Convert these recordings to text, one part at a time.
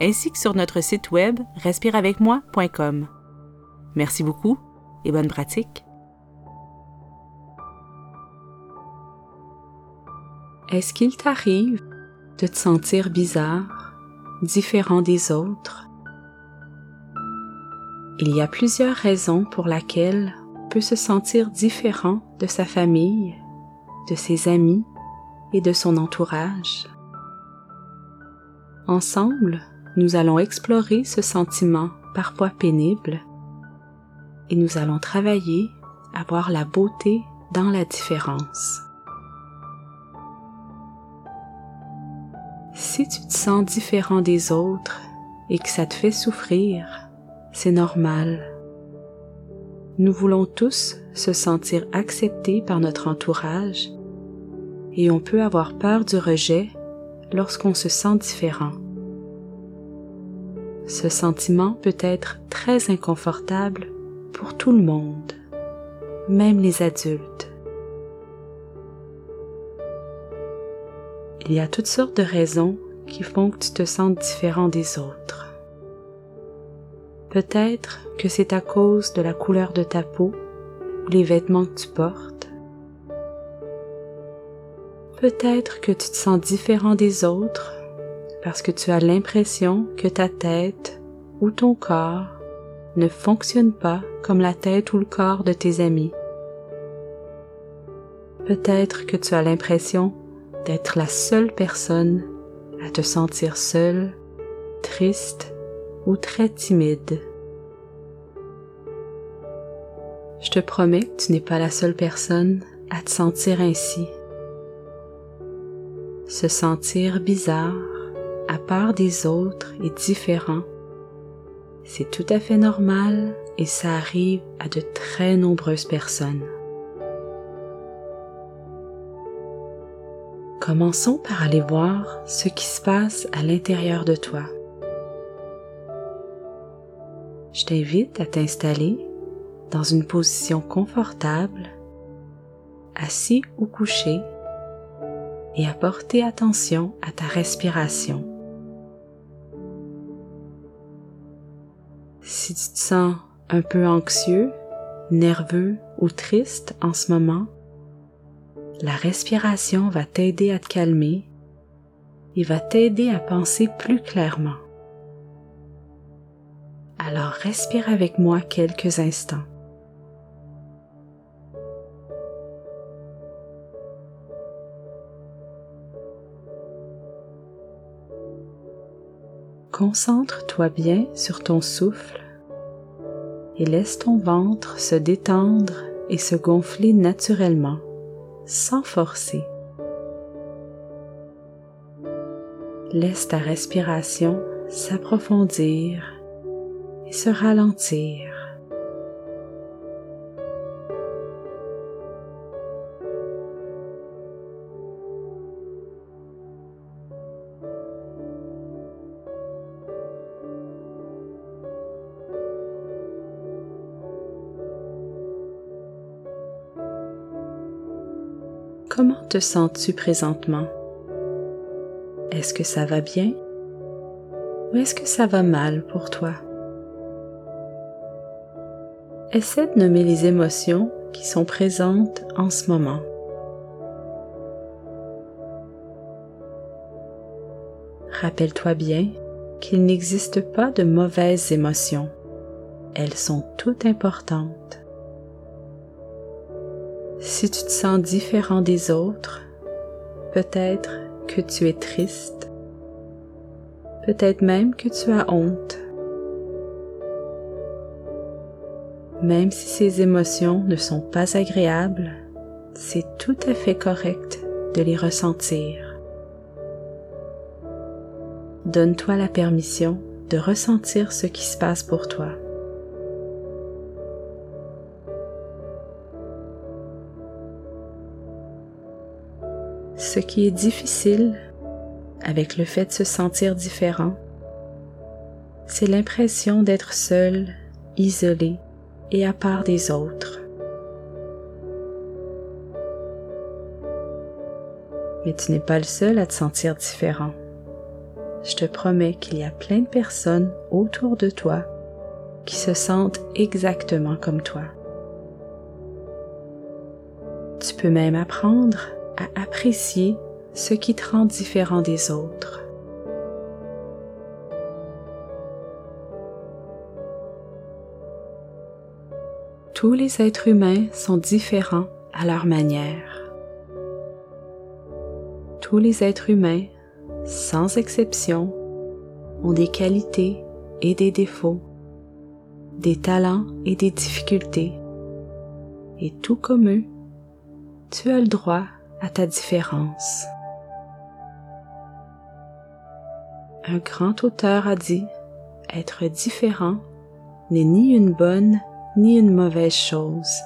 ainsi que sur notre site web respireavecmoi.com. Merci beaucoup et bonne pratique. Est-ce qu'il t'arrive de te sentir bizarre, différent des autres? Il y a plusieurs raisons pour lesquelles on peut se sentir différent de sa famille, de ses amis et de son entourage. Ensemble, nous allons explorer ce sentiment parfois pénible et nous allons travailler à voir la beauté dans la différence. Si tu te sens différent des autres et que ça te fait souffrir, c'est normal. Nous voulons tous se sentir acceptés par notre entourage et on peut avoir peur du rejet lorsqu'on se sent différent. Ce sentiment peut être très inconfortable pour tout le monde, même les adultes. Il y a toutes sortes de raisons qui font que tu te sens différent des autres. Peut-être que c'est à cause de la couleur de ta peau ou les vêtements que tu portes. Peut-être que tu te sens différent des autres parce que tu as l'impression que ta tête ou ton corps ne fonctionne pas comme la tête ou le corps de tes amis. Peut-être que tu as l'impression d'être la seule personne à te sentir seule, triste ou très timide. Je te promets que tu n'es pas la seule personne à te sentir ainsi. Se sentir bizarre, à part des autres et différent, c'est tout à fait normal et ça arrive à de très nombreuses personnes. Commençons par aller voir ce qui se passe à l'intérieur de toi. Je t'invite à t'installer dans une position confortable, assis ou couché, et à porter attention à ta respiration. Si tu te sens un peu anxieux, nerveux ou triste en ce moment, la respiration va t'aider à te calmer et va t'aider à penser plus clairement. Alors respire avec moi quelques instants. Concentre-toi bien sur ton souffle et laisse ton ventre se détendre et se gonfler naturellement, sans forcer. Laisse ta respiration s'approfondir et se ralentir. Comment te sens-tu présentement? Est-ce que ça va bien? Ou est-ce que ça va mal pour toi? Essaie de nommer les émotions qui sont présentes en ce moment. Rappelle-toi bien qu'il n'existe pas de mauvaises émotions. Elles sont toutes importantes. Si tu te sens différent des autres, peut-être que tu es triste, peut-être même que tu as honte. Même si ces émotions ne sont pas agréables, c'est tout à fait correct de les ressentir. Donne-toi la permission de ressentir ce qui se passe pour toi. Ce qui est difficile avec le fait de se sentir différent, c'est l'impression d'être seul, isolé et à part des autres. Mais tu n'es pas le seul à te sentir différent. Je te promets qu'il y a plein de personnes autour de toi qui se sentent exactement comme toi. Tu peux même apprendre à apprécier ce qui te rend différent des autres. Tous les êtres humains sont différents à leur manière. Tous les êtres humains, sans exception, ont des qualités et des défauts, des talents et des difficultés. Et tout comme eux, tu as le droit à ta différence. Un grand auteur a dit, être différent n'est ni une bonne ni une mauvaise chose.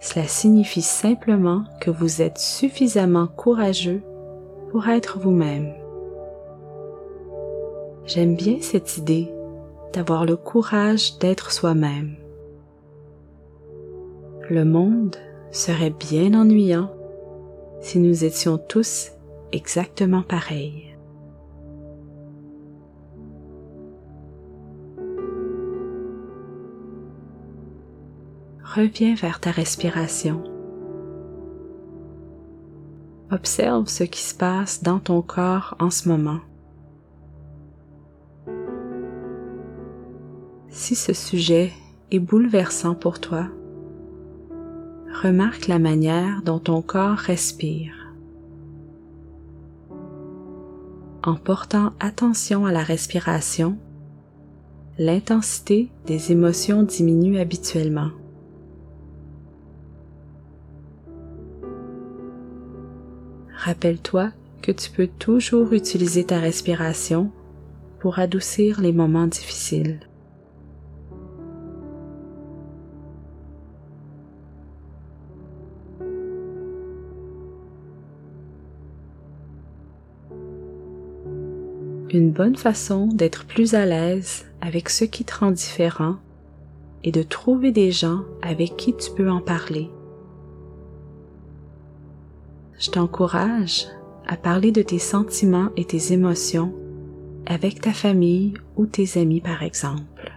Cela signifie simplement que vous êtes suffisamment courageux pour être vous-même. J'aime bien cette idée d'avoir le courage d'être soi-même. Le monde serait bien ennuyant si nous étions tous exactement pareils. Reviens vers ta respiration. Observe ce qui se passe dans ton corps en ce moment. Si ce sujet est bouleversant pour toi, remarque la manière dont ton corps respire. En portant attention à la respiration, l'intensité des émotions diminue habituellement. Rappelle-toi que tu peux toujours utiliser ta respiration pour adoucir les moments difficiles. Une bonne façon d'être plus à l'aise avec ce qui te rend différent est de trouver des gens avec qui tu peux en parler. Je t'encourage à parler de tes sentiments et tes émotions avec ta famille ou tes amis par exemple.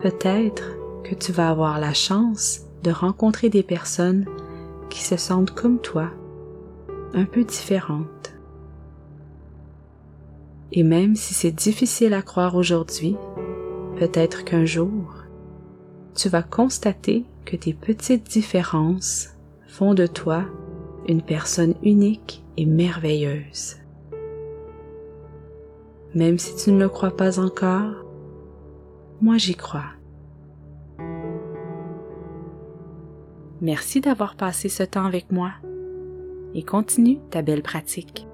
Peut-être que tu vas avoir la chance de rencontrer des personnes qui se sentent comme toi, un peu différentes. Et même si c'est difficile à croire aujourd'hui, peut-être qu'un jour, tu vas constater que tes petites différences font de toi une personne unique et merveilleuse. Même si tu ne le crois pas encore, moi j'y crois. Merci d'avoir passé ce temps avec moi et continue ta belle pratique.